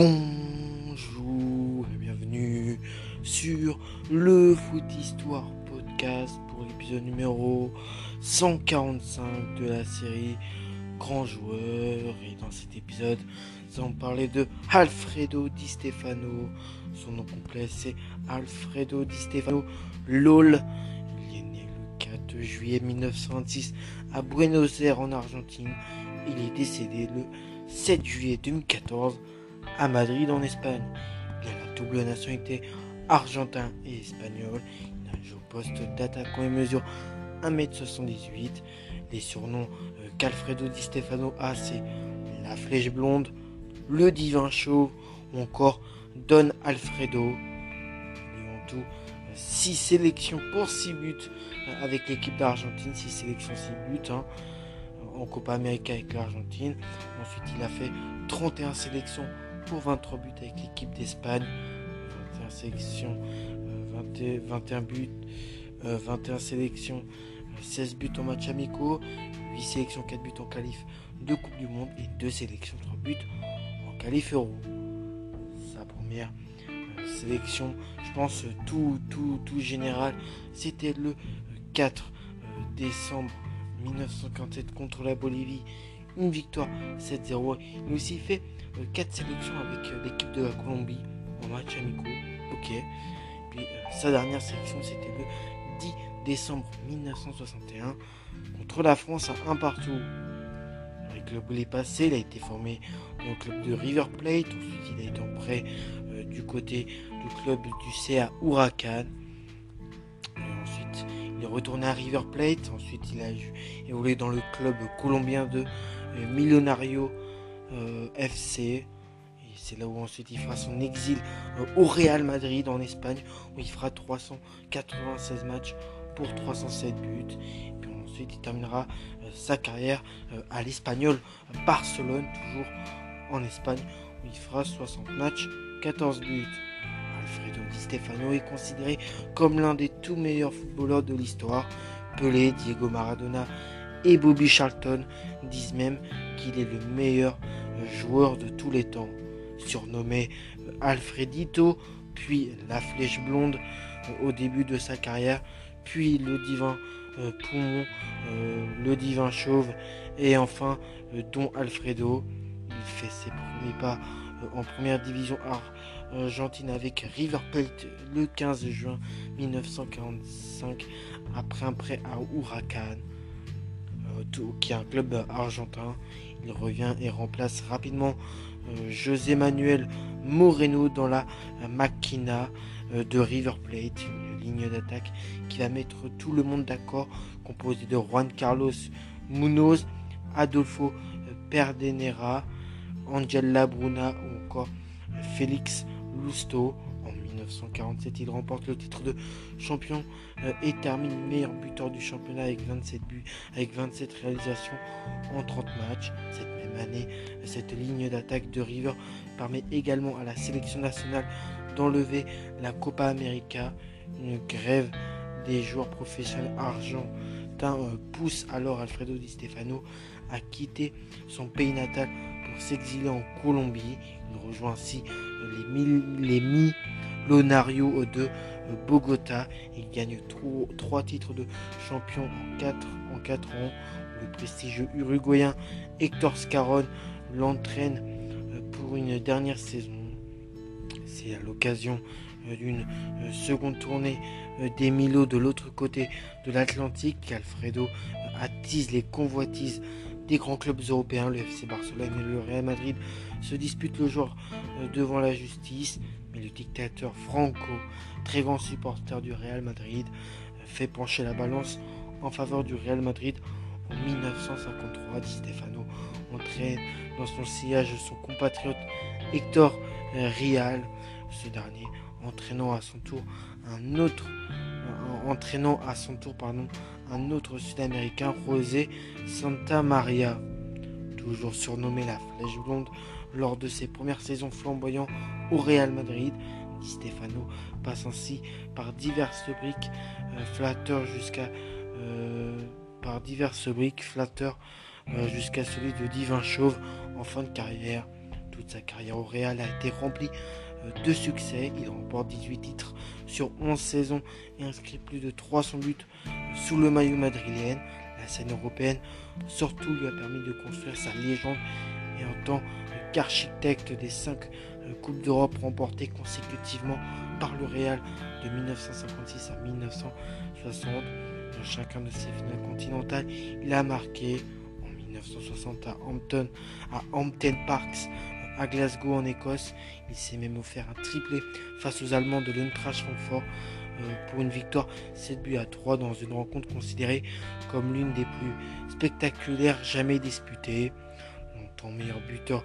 Bonjour et bienvenue sur le Foot Histoire Podcast pour l'épisode numéro 145 de la série Grand Joueur. Et dans cet épisode, nous allons parler de Alfredo Di Stefano. Son nom complet c'est Alfredo Di Stefano LOL. Il est né le 4 juillet 1926 à Buenos Aires en Argentine. Il est décédé le 7 juillet 2014 à Madrid en Espagne. Il a la double nationalité argentin et espagnol. Il a joué au poste d'attaquant et mesure 1m78. Les surnoms euh, qu'Alfredo Di Stefano a, c'est la flèche blonde, le divin chauve ou encore Don Alfredo. Ils ont tout 6 sélections pour 6 buts euh, avec l'équipe d'Argentine, 6 sélections, 6 buts. Hein, en Copa América avec l'Argentine. Ensuite, il a fait 31 sélections pour 23 buts avec l'équipe d'Espagne. 21 sélections, 21 buts, 21 sélections, 16 buts en match amicaux, 8 sélections, 4 buts en qualif de Coupe du Monde et 2 sélections, 3 buts en qualif euro. Sa première sélection, je pense tout, tout, tout général, c'était le 4 décembre 1957 contre la Bolivie. Une victoire 7-0. Il aussi fait 4 sélections avec l'équipe de la Colombie en match amicaux. Ok. Puis sa dernière sélection c'était le 10 décembre 1961 contre la France à un partout. Le club est passé, il a été formé au club de River Plate, ensuite il a été en prêt du côté du club du CA Huracan. ensuite il est retourné à River Plate, ensuite il a évolué dans le club colombien de Millonnario euh, FC. C'est là où ensuite il fera son exil euh, au Real Madrid en Espagne, où il fera 396 matchs pour 307 buts. Ensuite il terminera euh, sa carrière à l'Espagnol Barcelone, toujours en Espagne, où il fera 60 matchs, 14 buts. Alfredo Di Stefano est considéré comme l'un des tout meilleurs footballeurs de l'histoire. Pelé, Diego Maradona et Bobby Charlton disent même qu'il est le meilleur joueur de tous les temps. Surnommé Alfredito, puis la flèche blonde au début de sa carrière, puis le divin poumon, le divin chauve et enfin Don Alfredo. Il fait ses premiers pas en première division argentine avec River Plate le 15 juin 1945 après un prêt à Huracan qui est un club argentin. Il revient et remplace rapidement José Manuel Moreno dans la Maquina de River Plate, une ligne d'attaque qui va mettre tout le monde d'accord, composé de Juan Carlos Munoz, Adolfo Perdenera, Angel Labruna ou encore Félix Lusto. En 1947, il remporte le titre de champion et termine meilleur buteur du championnat avec 27 buts, avec 27 réalisations en 30 matchs. Cette même année, cette ligne d'attaque de River permet également à la sélection nationale d'enlever la Copa América. Une grève des joueurs professionnels argentins pousse alors Alfredo Di Stefano à quitter son pays natal pour s'exiler en Colombie. Il rejoint ainsi les, les Milonarios de Bogota. Il gagne trois titres de champion en 4 en quatre ans. Le prestigieux uruguayen Hector Scarron l'entraîne pour une dernière saison. C'est à l'occasion d'une seconde tournée des de l'autre côté de l'Atlantique qu'Alfredo attise les convoitises des grands clubs européens, le FC Barcelone et le Real Madrid se disputent le jour devant la justice, mais le dictateur Franco, très grand supporter du Real Madrid, fait pencher la balance en faveur du Real Madrid en 1953. Di Stefano entraîne dans son sillage son compatriote Hector Rial, ce dernier entraînant à son tour un autre entraînant à son tour pardon, un autre sud-américain, José Santa Maria, toujours surnommé la Flèche Blonde, lors de ses premières saisons flamboyant au Real Madrid. Di Stefano passe ainsi par diverses briques euh, flatteurs jusqu'à euh, euh, jusqu'à celui de Divin Chauve en fin de carrière. toute sa carrière au Real a été remplie de succès. Il remporte 18 titres sur 11 saisons et inscrit plus de 300 buts sous le maillot madrilène. La scène européenne surtout lui a permis de construire sa légende et en tant qu'architecte des 5 Coupes d'Europe remportées consécutivement par le Real de 1956 à 1960. Dans chacun de ses finales continentales, il a marqué en 1960 à Hampton, à Hampton Parks, à Glasgow en Écosse. Il s'est même offert un triplé face aux Allemands de l'Eintracht Francfort euh, pour une victoire 7 buts à 3 dans une rencontre considérée comme l'une des plus spectaculaires jamais disputées. Longtemps meilleur buteur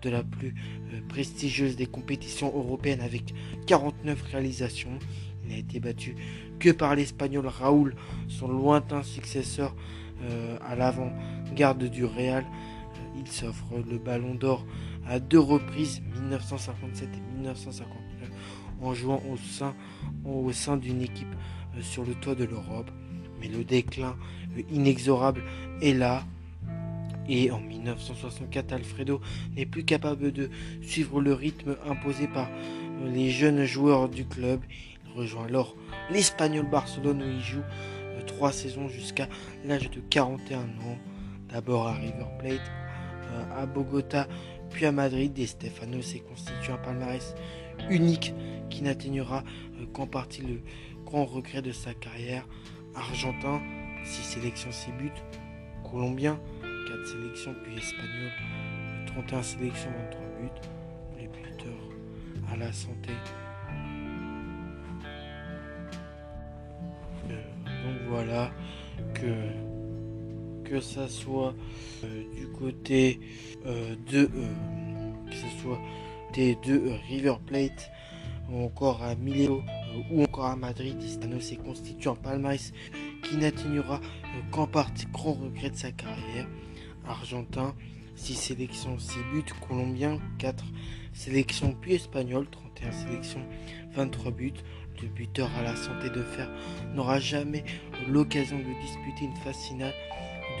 de la plus euh, prestigieuse des compétitions européennes avec 49 réalisations. Il n'a été battu que par l'Espagnol Raúl, son lointain successeur euh, à l'avant-garde du Real. Il s'offre le ballon d'or à deux reprises, 1957 et 1959, en jouant au sein, au sein d'une équipe euh, sur le toit de l'Europe. Mais le déclin euh, inexorable est là. Et en 1964, Alfredo n'est plus capable de suivre le rythme imposé par euh, les jeunes joueurs du club. Il rejoint alors l'Espagnol Barcelone où il joue trois saisons jusqu'à l'âge de 41 ans. D'abord à River Plate, à Bogota, puis à Madrid. Et Stefano s'est constitué un palmarès unique qui n'atteignera euh, qu'en partie le grand regret de sa carrière. Argentin, 6 sélections, 6 buts. Colombien, 4 sélections, puis espagnol, 31 euh, sélections, 23 buts. Les buteurs à la santé. Euh, donc voilà que que ça soit euh, du côté euh, de euh, que ce soit des deux River Plate ou encore à Mileo ou encore à Madrid, Istano s'est constitué en palmarès qui n'atteignera qu'en partie grand regret de sa carrière. Argentin, 6 sélections, 6 buts, Colombien, 4 sélections, puis Espagnol, 31 sélections, 23 buts. Le buteur à la santé de fer n'aura jamais l'occasion de disputer une phase finale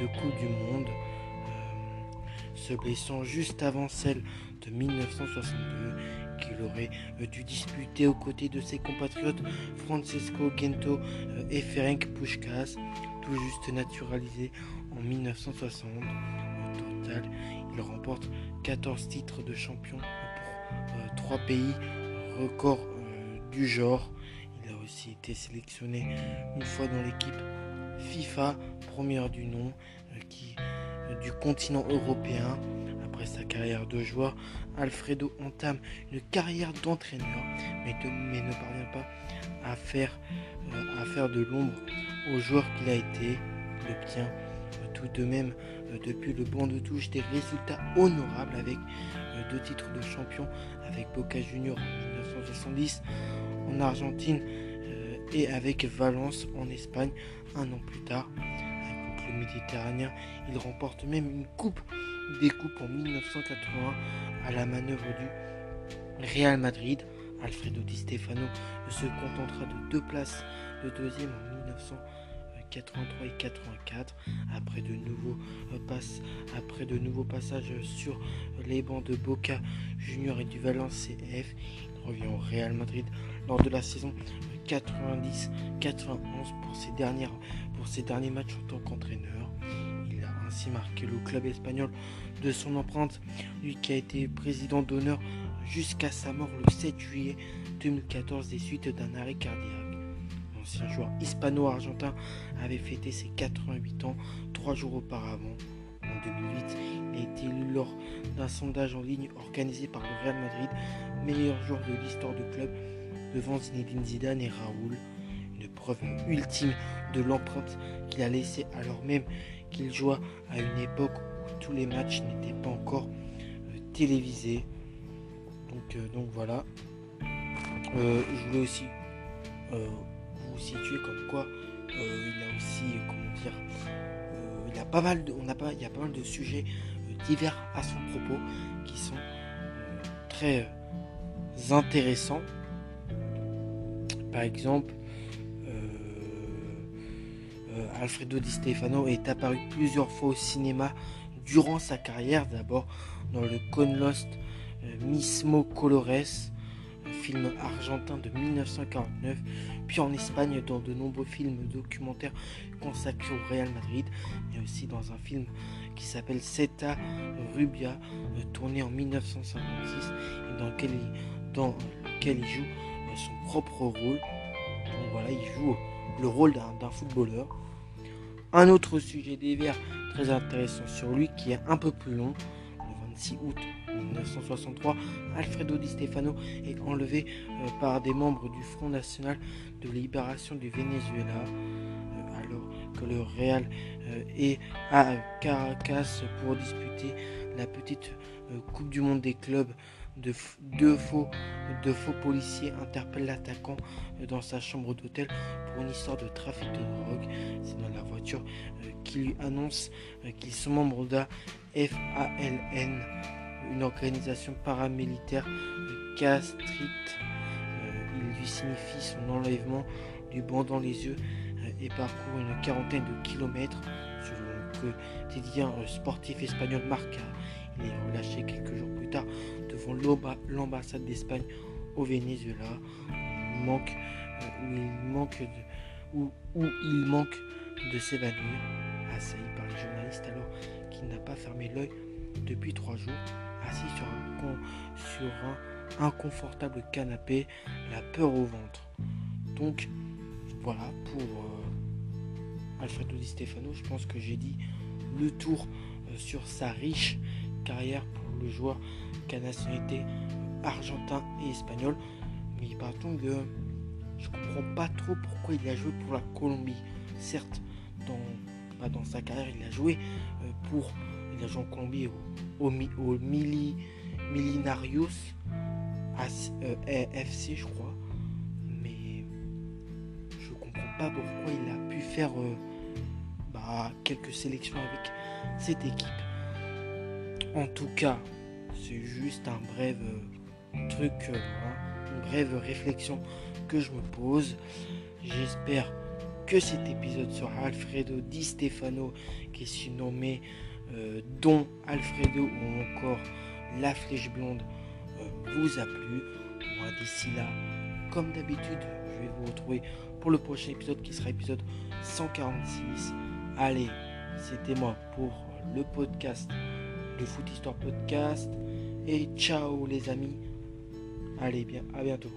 de Coupe du Monde, euh, se blessant juste avant celle de 1962 qu'il aurait euh, dû disputer aux côtés de ses compatriotes Francesco Gento euh, et Ferenc Puskás, tout juste naturalisé en 1960. Au total, il remporte 14 titres de champion pour 3 pays, record du genre. Il a aussi été sélectionné une fois dans l'équipe FIFA, première du nom, euh, qui, euh, du continent européen. Après sa carrière de joueur, Alfredo entame une carrière d'entraîneur, mais, ne parvient pas à faire, euh, à faire de l'ombre au joueur qu'il a été. Il obtient tout de même depuis le banc de touche des résultats honorables avec deux titres de champion avec Boca Juniors en 1970 en Argentine et avec Valence en Espagne un an plus tard. Avec le méditerranéen, il remporte même une coupe des coupes en 1981 à la manœuvre du Real Madrid. Alfredo Di Stefano se contentera de deux places de deuxième en 1983 et 84 après de nouveaux, euh, après de nouveaux passages sur les bancs de Boca Junior et du Valence CF. Il revient au Real Madrid lors de la saison 90-91 pour ses dernières pour ses derniers matchs en tant qu'entraîneur. Il a ainsi marqué le club espagnol de son empreinte, lui qui a été président d'honneur jusqu'à sa mort le 7 juillet 2014 des suites d'un arrêt cardiaque. L'ancien joueur hispano-argentin avait fêté ses 88 ans trois jours auparavant. En 2008, il a été élu lors d'un sondage en ligne organisé par le Real Madrid, meilleur joueur de l'histoire du club devant Zinedine Zidane et Raoul, une preuve ultime de l'empreinte qu'il a laissée alors même qu'il joua à une époque où tous les matchs n'étaient pas encore euh, télévisés. Donc, euh, voilà. Euh, je voulais aussi vous situer comme quoi il a aussi, comment dire, il a pas mal de, on pas, il y a pas mal de sujets divers à son propos qui sont très intéressants. Par exemple, euh, euh, Alfredo Di Stefano est apparu plusieurs fois au cinéma durant sa carrière, d'abord dans le Con Lost Mismo Colores, un film argentin de 1949, puis en Espagne dans de nombreux films documentaires consacrés au Real Madrid, mais aussi dans un film qui s'appelle Zeta Rubia, tourné en 1956 et dans lequel il, dans lequel il joue son propre rôle. Donc voilà, il joue le rôle d'un footballeur. Un autre sujet des Verts très intéressant sur lui qui est un peu plus long. Le 26 août 1963, Alfredo Di Stefano est enlevé euh, par des membres du Front National de Libération du Venezuela euh, alors que le Real euh, est à Caracas pour disputer la petite Coupe du Monde des clubs de deux faux, policiers interpellent l'attaquant dans sa chambre d'hôtel pour une histoire de trafic de drogue. C'est dans la voiture euh, qui lui annonce euh, qu'ils sont membres de FALN, une organisation paramilitaire castrite. Euh, il lui signifie son enlèvement, lui bandant les yeux et parcourt une quarantaine de kilomètres selon le quotidien sportif espagnol Marca. Il est relâché quelques jours plus tard l'ambassade d'Espagne au Venezuela, où il manque, euh, où il manque de, où, où il manque de s'évanouir, assailli par les journalistes alors qu'il n'a pas fermé l'œil depuis trois jours, assis sur un, sur un inconfortable canapé, la peur au ventre. Donc voilà pour euh, Alfredo Di Stefano, je pense que j'ai dit le tour euh, sur sa riche carrière pour le joueur qui a nationalité argentin et espagnol. Mais partons que je comprends pas trop pourquoi il a joué pour la Colombie. Certes, dans, dans sa carrière, il a joué euh, pour. Il a Colombie au Mili, Milinarios euh, FC, je crois. Mais je comprends pas pourquoi il a pu faire euh, bah, quelques sélections avec cette équipe. En tout cas, c'est juste un bref euh, truc, euh, hein, une brève réflexion que je me pose. J'espère que cet épisode sur Alfredo Di Stefano, qui est surnommé euh, Don Alfredo ou encore La Flèche Blonde, vous a plu. Moi, d'ici là, comme d'habitude, je vais vous retrouver pour le prochain épisode qui sera épisode 146. Allez, c'était moi pour le podcast Foot Histoire Podcast. Et ciao les amis. Allez bien, à bientôt.